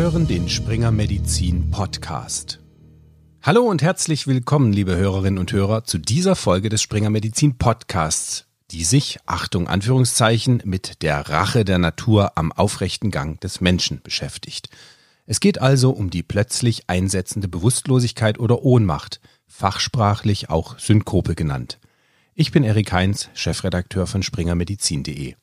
hören den Springer Medizin Podcast. Hallo und herzlich willkommen, liebe Hörerinnen und Hörer, zu dieser Folge des Springer Medizin Podcasts, die sich, Achtung Anführungszeichen, mit der Rache der Natur am aufrechten Gang des Menschen beschäftigt. Es geht also um die plötzlich einsetzende Bewusstlosigkeit oder Ohnmacht, fachsprachlich auch Synkope genannt. Ich bin Erik Heinz, Chefredakteur von springermedizin.de.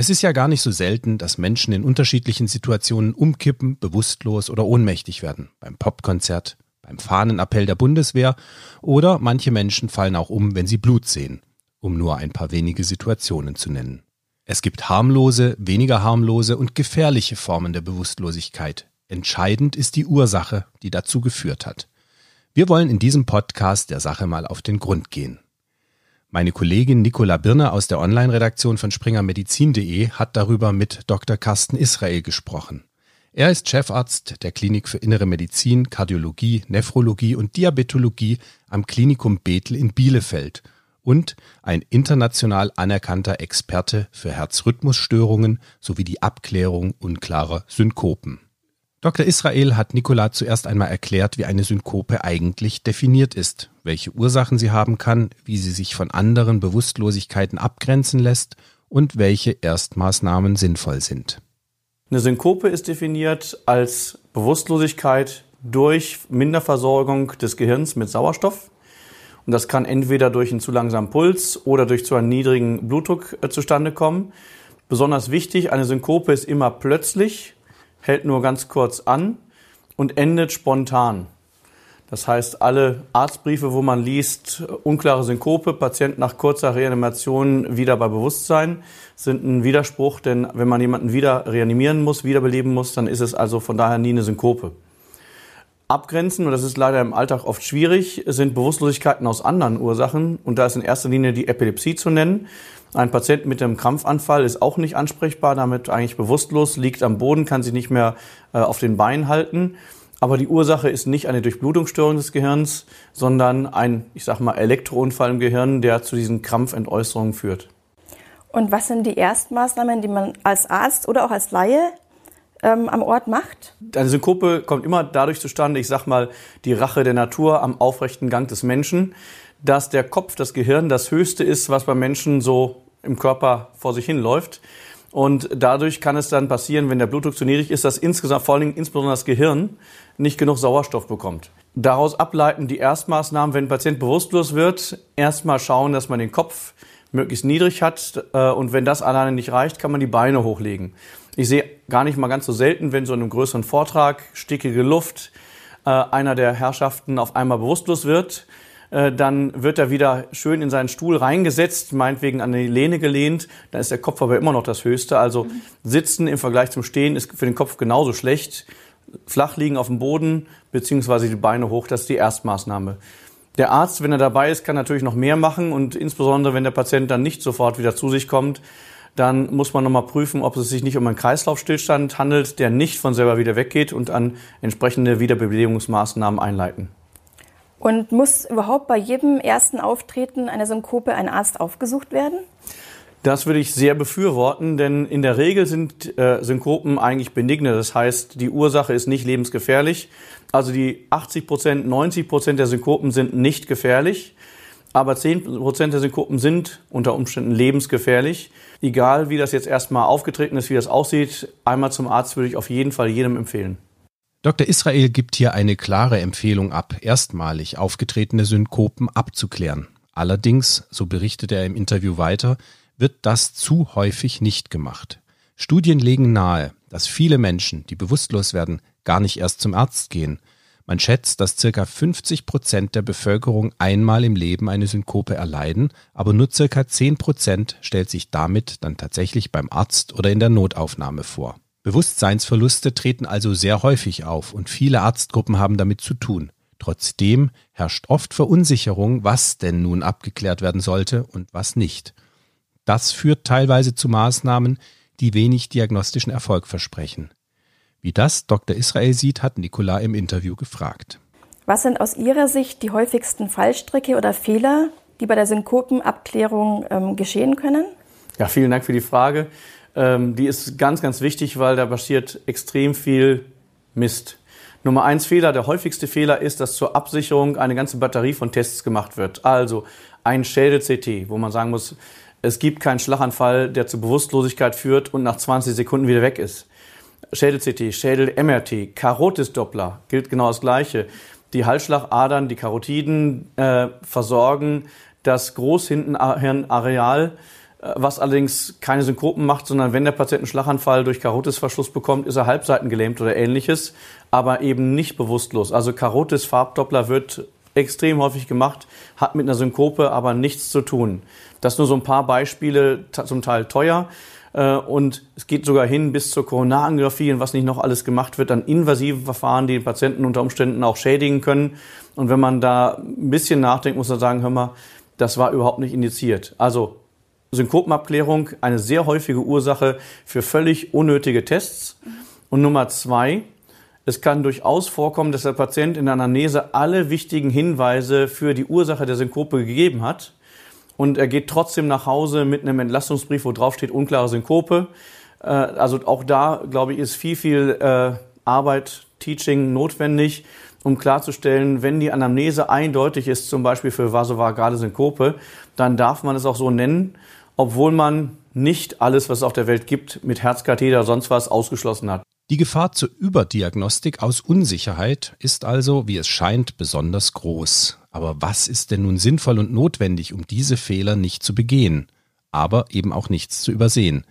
Es ist ja gar nicht so selten, dass Menschen in unterschiedlichen Situationen umkippen, bewusstlos oder ohnmächtig werden. Beim Popkonzert, beim Fahnenappell der Bundeswehr oder manche Menschen fallen auch um, wenn sie Blut sehen, um nur ein paar wenige Situationen zu nennen. Es gibt harmlose, weniger harmlose und gefährliche Formen der Bewusstlosigkeit. Entscheidend ist die Ursache, die dazu geführt hat. Wir wollen in diesem Podcast der Sache mal auf den Grund gehen. Meine Kollegin Nicola Birner aus der Online-Redaktion von springermedizin.de hat darüber mit Dr. Carsten Israel gesprochen. Er ist Chefarzt der Klinik für Innere Medizin, Kardiologie, Nephrologie und Diabetologie am Klinikum Bethel in Bielefeld und ein international anerkannter Experte für Herzrhythmusstörungen sowie die Abklärung unklarer Synkopen. Dr. Israel hat Nicola zuerst einmal erklärt, wie eine Synkope eigentlich definiert ist, welche Ursachen sie haben kann, wie sie sich von anderen Bewusstlosigkeiten abgrenzen lässt und welche Erstmaßnahmen sinnvoll sind. Eine Synkope ist definiert als Bewusstlosigkeit durch Minderversorgung des Gehirns mit Sauerstoff. Und das kann entweder durch einen zu langsamen Puls oder durch zu einem niedrigen Blutdruck äh, zustande kommen. Besonders wichtig, eine Synkope ist immer plötzlich hält nur ganz kurz an und endet spontan. Das heißt, alle Arztbriefe, wo man liest, unklare Synkope, Patient nach kurzer Reanimation wieder bei Bewusstsein, sind ein Widerspruch, denn wenn man jemanden wieder reanimieren muss, wiederbeleben muss, dann ist es also von daher nie eine Synkope. Abgrenzen, und das ist leider im Alltag oft schwierig, sind Bewusstlosigkeiten aus anderen Ursachen. Und da ist in erster Linie die Epilepsie zu nennen. Ein Patient mit einem Krampfanfall ist auch nicht ansprechbar, damit eigentlich bewusstlos, liegt am Boden, kann sich nicht mehr äh, auf den Beinen halten. Aber die Ursache ist nicht eine Durchblutungsstörung des Gehirns, sondern ein, ich sag mal, Elektrounfall im Gehirn, der zu diesen Krampfentäußerungen führt. Und was sind die Erstmaßnahmen, die man als Arzt oder auch als Laie ähm, am Ort macht? Eine Synkope kommt immer dadurch zustande, ich sag mal, die Rache der Natur am aufrechten Gang des Menschen dass der Kopf, das Gehirn, das Höchste ist, was beim Menschen so im Körper vor sich hin läuft. Und dadurch kann es dann passieren, wenn der Blutdruck zu niedrig ist, dass insgesamt, vor allen Dingen insbesondere das Gehirn, nicht genug Sauerstoff bekommt. Daraus ableiten die Erstmaßnahmen, wenn ein Patient bewusstlos wird, erstmal schauen, dass man den Kopf möglichst niedrig hat. Äh, und wenn das alleine nicht reicht, kann man die Beine hochlegen. Ich sehe gar nicht mal ganz so selten, wenn so in einem größeren Vortrag stickige Luft äh, einer der Herrschaften auf einmal bewusstlos wird, äh, dann wird er wieder schön in seinen Stuhl reingesetzt, meinetwegen an die Lehne gelehnt, dann ist der Kopf aber immer noch das Höchste. Also Sitzen im Vergleich zum Stehen ist für den Kopf genauso schlecht. Flach liegen auf dem Boden, beziehungsweise die Beine hoch, das ist die Erstmaßnahme. Der Arzt, wenn er dabei ist, kann natürlich noch mehr machen und insbesondere, wenn der Patient dann nicht sofort wieder zu sich kommt, dann muss man nochmal prüfen, ob es sich nicht um einen Kreislaufstillstand handelt, der nicht von selber wieder weggeht und an entsprechende Wiederbelebungsmaßnahmen einleiten. Und muss überhaupt bei jedem ersten Auftreten einer Synkope ein Arzt aufgesucht werden? Das würde ich sehr befürworten, denn in der Regel sind äh, Synkopen eigentlich benigne. Das heißt, die Ursache ist nicht lebensgefährlich. Also die 80 Prozent, 90 Prozent der Synkopen sind nicht gefährlich, aber 10 Prozent der Synkopen sind unter Umständen lebensgefährlich. Egal, wie das jetzt erstmal aufgetreten ist, wie das aussieht, einmal zum Arzt würde ich auf jeden Fall jedem empfehlen. Dr. Israel gibt hier eine klare Empfehlung ab, erstmalig aufgetretene Synkopen abzuklären. Allerdings, so berichtet er im Interview weiter, wird das zu häufig nicht gemacht. Studien legen nahe, dass viele Menschen, die bewusstlos werden, gar nicht erst zum Arzt gehen. Man schätzt, dass circa 50 Prozent der Bevölkerung einmal im Leben eine Synkope erleiden, aber nur circa 10 Prozent stellt sich damit dann tatsächlich beim Arzt oder in der Notaufnahme vor. Bewusstseinsverluste treten also sehr häufig auf und viele Arztgruppen haben damit zu tun. Trotzdem herrscht oft Verunsicherung, was denn nun abgeklärt werden sollte und was nicht. Das führt teilweise zu Maßnahmen, die wenig diagnostischen Erfolg versprechen. Wie das Dr. Israel sieht, hat Nicola im Interview gefragt. Was sind aus Ihrer Sicht die häufigsten Fallstricke oder Fehler, die bei der Synkopenabklärung ähm, geschehen können? Ja, vielen Dank für die Frage. Ähm, die ist ganz, ganz wichtig, weil da passiert extrem viel Mist. Nummer eins Fehler, der häufigste Fehler ist, dass zur Absicherung eine ganze Batterie von Tests gemacht wird. Also ein Schädel-CT, wo man sagen muss, es gibt keinen Schlaganfall, der zur Bewusstlosigkeit führt und nach 20 Sekunden wieder weg ist. Schädel-CT, Schädel-MRT, Karotis-Doppler gilt genau das Gleiche. Die Halsschlagadern, die Karotiden äh, versorgen das Großhintenareal, was allerdings keine Synkopen macht, sondern wenn der Patient einen Schlaganfall durch Karotisverschluss bekommt, ist er halbseitengelähmt oder ähnliches, aber eben nicht bewusstlos. Also Karotis-Farbdoppler wird extrem häufig gemacht, hat mit einer Synkope aber nichts zu tun. Das nur so ein paar Beispiele, zum Teil teuer. Äh, und es geht sogar hin bis zur Koronarangiographie und was nicht noch alles gemacht wird an invasiven Verfahren, die den Patienten unter Umständen auch schädigen können. Und wenn man da ein bisschen nachdenkt, muss man sagen, hör mal, das war überhaupt nicht indiziert. Also Synkopenabklärung, eine sehr häufige Ursache für völlig unnötige Tests. Und Nummer zwei, es kann durchaus vorkommen, dass der Patient in der Anamnese alle wichtigen Hinweise für die Ursache der Synkope gegeben hat und er geht trotzdem nach Hause mit einem Entlastungsbrief, wo drauf steht unklare Synkope. Äh, also auch da, glaube ich, ist viel, viel äh, Arbeit, Teaching notwendig, um klarzustellen, wenn die Anamnese eindeutig ist, zum Beispiel für vasovagale Synkope, dann darf man es auch so nennen, obwohl man nicht alles, was es auf der Welt gibt, mit Herzkatheter sonst was ausgeschlossen hat. Die Gefahr zur Überdiagnostik aus Unsicherheit ist also, wie es scheint, besonders groß. Aber was ist denn nun sinnvoll und notwendig, um diese Fehler nicht zu begehen, aber eben auch nichts zu übersehen?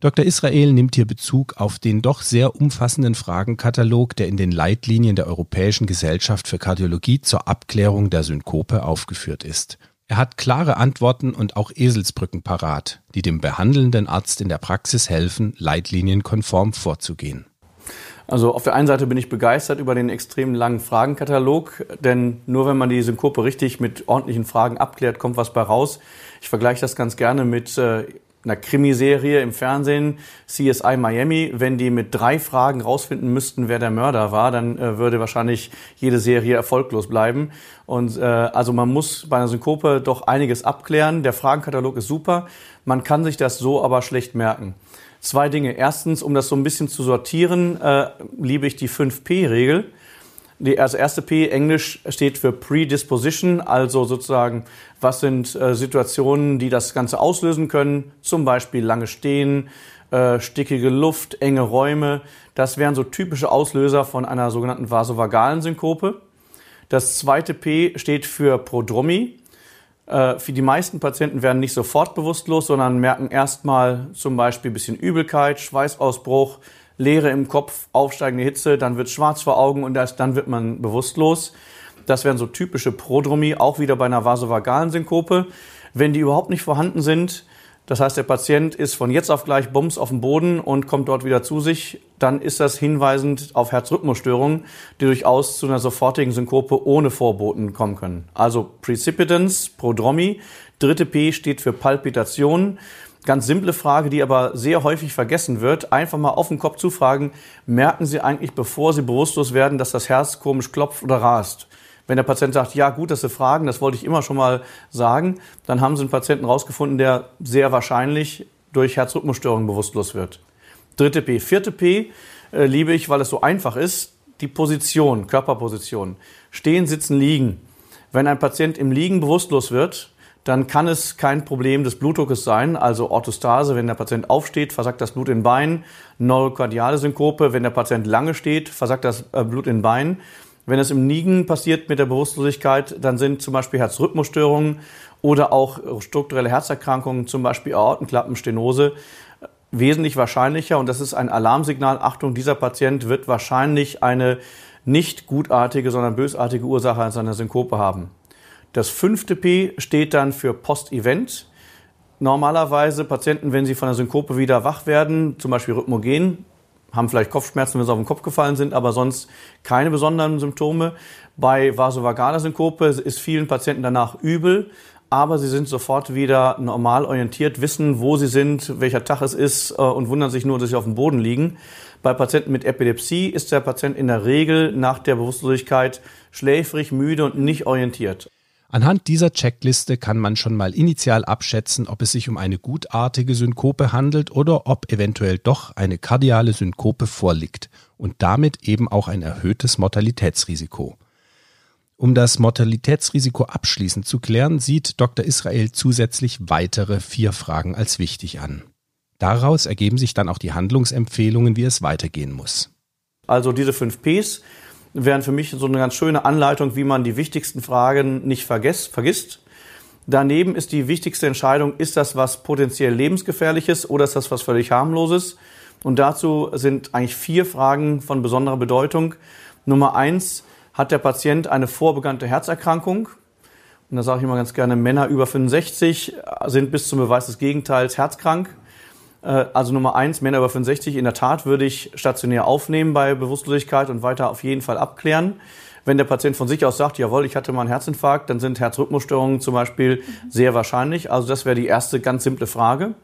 Dr. Israel nimmt hier Bezug auf den doch sehr umfassenden Fragenkatalog, der in den Leitlinien der Europäischen Gesellschaft für Kardiologie zur Abklärung der Synkope aufgeführt ist. Er hat klare Antworten und auch Eselsbrücken parat, die dem behandelnden Arzt in der Praxis helfen, leitlinienkonform vorzugehen. Also auf der einen Seite bin ich begeistert über den extrem langen Fragenkatalog, denn nur wenn man die Synkope richtig mit ordentlichen Fragen abklärt, kommt was bei raus. Ich vergleiche das ganz gerne mit äh, einer Krimiserie im Fernsehen, CSI Miami, wenn die mit drei Fragen rausfinden müssten, wer der Mörder war, dann äh, würde wahrscheinlich jede Serie erfolglos bleiben. Und äh, also man muss bei einer Synkope doch einiges abklären. Der Fragenkatalog ist super. Man kann sich das so aber schlecht merken. Zwei Dinge. Erstens, um das so ein bisschen zu sortieren, äh, liebe ich die 5P-Regel. Die, also erste P, Englisch, steht für Predisposition, also sozusagen, was sind äh, Situationen, die das Ganze auslösen können, zum Beispiel lange Stehen, äh, stickige Luft, enge Räume. Das wären so typische Auslöser von einer sogenannten vasovagalen Synkope. Das zweite P steht für Prodromie. Äh, für die meisten Patienten werden nicht sofort bewusstlos, sondern merken erstmal zum Beispiel ein bisschen Übelkeit, Schweißausbruch, Leere im Kopf, aufsteigende Hitze, dann wird schwarz vor Augen und erst dann wird man bewusstlos. Das wären so typische Prodromie, auch wieder bei einer vasovagalen Synkope. Wenn die überhaupt nicht vorhanden sind, das heißt, der Patient ist von jetzt auf gleich Bums auf dem Boden und kommt dort wieder zu sich, dann ist das hinweisend auf Herzrhythmusstörungen, die durchaus zu einer sofortigen Synkope ohne Vorboten kommen können. Also Precipitance, Prodromie. Dritte P steht für Palpitation. Ganz simple Frage, die aber sehr häufig vergessen wird. Einfach mal auf den Kopf zufragen, merken Sie eigentlich, bevor Sie bewusstlos werden, dass das Herz komisch klopft oder rast? Wenn der Patient sagt, ja gut, dass Sie fragen, das wollte ich immer schon mal sagen, dann haben Sie einen Patienten rausgefunden, der sehr wahrscheinlich durch Herzrhythmusstörungen bewusstlos wird. Dritte P. Vierte P äh, liebe ich, weil es so einfach ist, die Position, Körperposition. Stehen, sitzen, liegen. Wenn ein Patient im Liegen bewusstlos wird, dann kann es kein Problem des Blutdruckes sein, also Orthostase, wenn der Patient aufsteht, versackt das Blut in Beinen, neurokardiale Synkope, wenn der Patient lange steht, versackt das äh, Blut in Beinen. Wenn es im Liegen passiert mit der Bewusstlosigkeit, dann sind zum Beispiel Herzrhythmusstörungen oder auch strukturelle Herzerkrankungen, zum Beispiel Aortenklappenstenose, äh, wesentlich wahrscheinlicher. Und das ist ein Alarmsignal. Achtung, dieser Patient wird wahrscheinlich eine nicht gutartige, sondern bösartige Ursache seiner Synkope haben. Das fünfte P steht dann für Post-Event. Normalerweise Patienten, wenn sie von der Synkope wieder wach werden, zum Beispiel rhythmogen, haben vielleicht Kopfschmerzen, wenn sie auf den Kopf gefallen sind, aber sonst keine besonderen Symptome. Bei vasovagaler Synkope ist vielen Patienten danach übel, aber sie sind sofort wieder normal orientiert, wissen, wo sie sind, welcher Tag es ist äh, und wundern sich nur, dass sie auf dem Boden liegen. Bei Patienten mit Epilepsie ist der Patient in der Regel nach der Bewusstlosigkeit schläfrig, müde und nicht orientiert. Anhand dieser Checkliste kann man schon mal initial abschätzen, ob es sich um eine gutartige Synkope handelt oder ob eventuell doch eine kardiale Synkope vorliegt und damit eben auch ein erhöhtes Mortalitätsrisiko. Um das Mortalitätsrisiko abschließend zu klären, sieht Dr. Israel zusätzlich weitere vier Fragen als wichtig an. Daraus ergeben sich dann auch die Handlungsempfehlungen, wie es weitergehen muss. Also diese fünf Ps wären für mich so eine ganz schöne Anleitung, wie man die wichtigsten Fragen nicht vergesst, vergisst. Daneben ist die wichtigste Entscheidung, ist das was potenziell lebensgefährliches oder ist das was völlig harmloses? Und dazu sind eigentlich vier Fragen von besonderer Bedeutung. Nummer eins, hat der Patient eine vorbekannte Herzerkrankung? Und da sage ich immer ganz gerne, Männer über 65 sind bis zum Beweis des Gegenteils herzkrank. Äh, also Nummer eins, Männer über 65, in der Tat würde ich stationär aufnehmen bei Bewusstlosigkeit und weiter auf jeden Fall abklären. Wenn der Patient von sich aus sagt, jawohl, ich hatte mal einen Herzinfarkt, dann sind Herzrhythmusstörungen zum Beispiel sehr wahrscheinlich. Also das wäre die erste ganz simple Frage.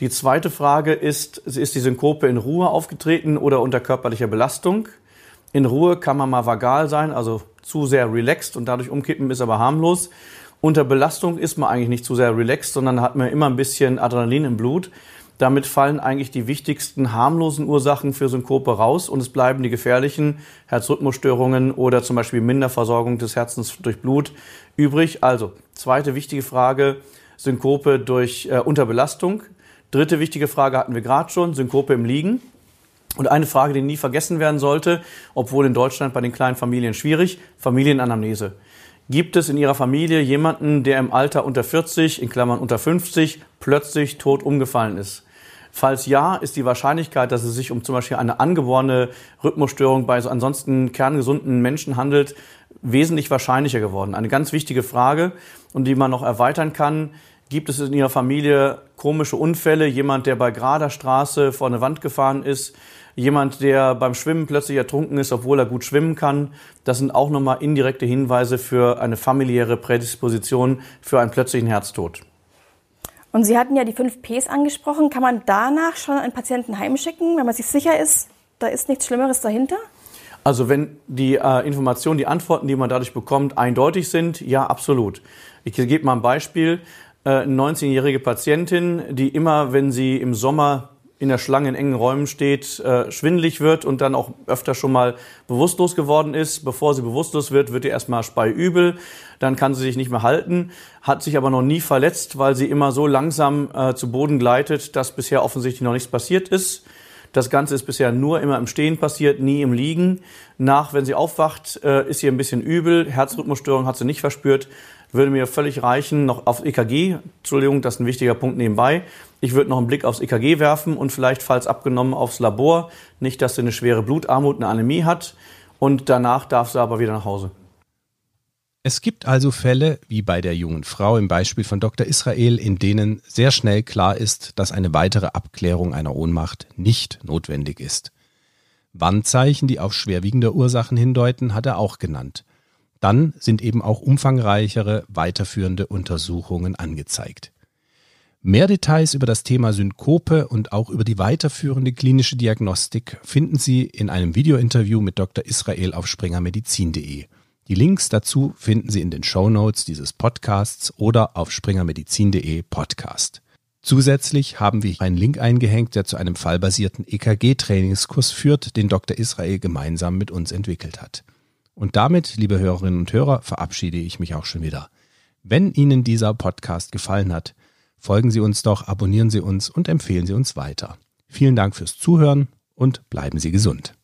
Die zweite Frage ist, ist die Synkope in Ruhe aufgetreten oder unter körperlicher Belastung? In Ruhe kann man mal vagal sein, also zu sehr relaxed und dadurch umkippen ist aber harmlos. Unter Belastung ist man eigentlich nicht zu sehr relaxed, sondern hat man immer ein bisschen Adrenalin im Blut. Damit fallen eigentlich die wichtigsten harmlosen Ursachen für Synkope raus und es bleiben die gefährlichen Herzrhythmusstörungen oder zum Beispiel Minderversorgung des Herzens durch Blut übrig. Also, zweite wichtige Frage, Synkope durch äh, Unterbelastung. Dritte wichtige Frage hatten wir gerade schon, Synkope im Liegen. Und eine Frage, die nie vergessen werden sollte, obwohl in Deutschland bei den kleinen Familien schwierig, Familienanamnese. Gibt es in Ihrer Familie jemanden, der im Alter unter 40, in Klammern unter 50, plötzlich tot umgefallen ist? Falls ja, ist die Wahrscheinlichkeit, dass es sich um zum Beispiel eine angeborene Rhythmusstörung bei so ansonsten kerngesunden Menschen handelt, wesentlich wahrscheinlicher geworden. Eine ganz wichtige Frage und die man noch erweitern kann. Gibt es in Ihrer Familie komische Unfälle? Jemand, der bei gerader Straße vor eine Wand gefahren ist? Jemand, der beim Schwimmen plötzlich ertrunken ist, obwohl er gut schwimmen kann? Das sind auch nochmal indirekte Hinweise für eine familiäre Prädisposition für einen plötzlichen Herztod. Und Sie hatten ja die fünf Ps angesprochen. Kann man danach schon einen Patienten heimschicken, wenn man sich sicher ist, da ist nichts Schlimmeres dahinter? Also wenn die äh, Informationen, die Antworten, die man dadurch bekommt, eindeutig sind, ja, absolut. Ich gebe mal ein Beispiel. Äh, eine 19-jährige Patientin, die immer, wenn sie im Sommer in der Schlange in engen Räumen steht, äh, schwindlig wird und dann auch öfter schon mal bewusstlos geworden ist. Bevor sie bewusstlos wird, wird ihr erstmal speiübel, dann kann sie sich nicht mehr halten, hat sich aber noch nie verletzt, weil sie immer so langsam äh, zu Boden gleitet, dass bisher offensichtlich noch nichts passiert ist. Das Ganze ist bisher nur immer im Stehen passiert, nie im Liegen. Nach, wenn sie aufwacht, äh, ist sie ein bisschen übel, Herzrhythmusstörung hat sie nicht verspürt, würde mir völlig reichen, noch auf EKG, Entschuldigung, das ist ein wichtiger Punkt nebenbei. Ich würde noch einen Blick aufs EKG werfen und vielleicht, falls abgenommen, aufs Labor. Nicht, dass sie eine schwere Blutarmut, eine Anämie hat. Und danach darf sie aber wieder nach Hause. Es gibt also Fälle, wie bei der jungen Frau im Beispiel von Dr. Israel, in denen sehr schnell klar ist, dass eine weitere Abklärung einer Ohnmacht nicht notwendig ist. Warnzeichen, die auf schwerwiegende Ursachen hindeuten, hat er auch genannt. Dann sind eben auch umfangreichere weiterführende Untersuchungen angezeigt. Mehr Details über das Thema Synkope und auch über die weiterführende klinische Diagnostik finden Sie in einem Videointerview mit Dr. Israel auf springermedizin.de. Die Links dazu finden Sie in den Show Notes dieses Podcasts oder auf springermedizin.de Podcast. Zusätzlich haben wir einen Link eingehängt, der zu einem fallbasierten EKG-Trainingskurs führt, den Dr. Israel gemeinsam mit uns entwickelt hat. Und damit, liebe Hörerinnen und Hörer, verabschiede ich mich auch schon wieder. Wenn Ihnen dieser Podcast gefallen hat, folgen Sie uns doch, abonnieren Sie uns und empfehlen Sie uns weiter. Vielen Dank fürs Zuhören und bleiben Sie gesund.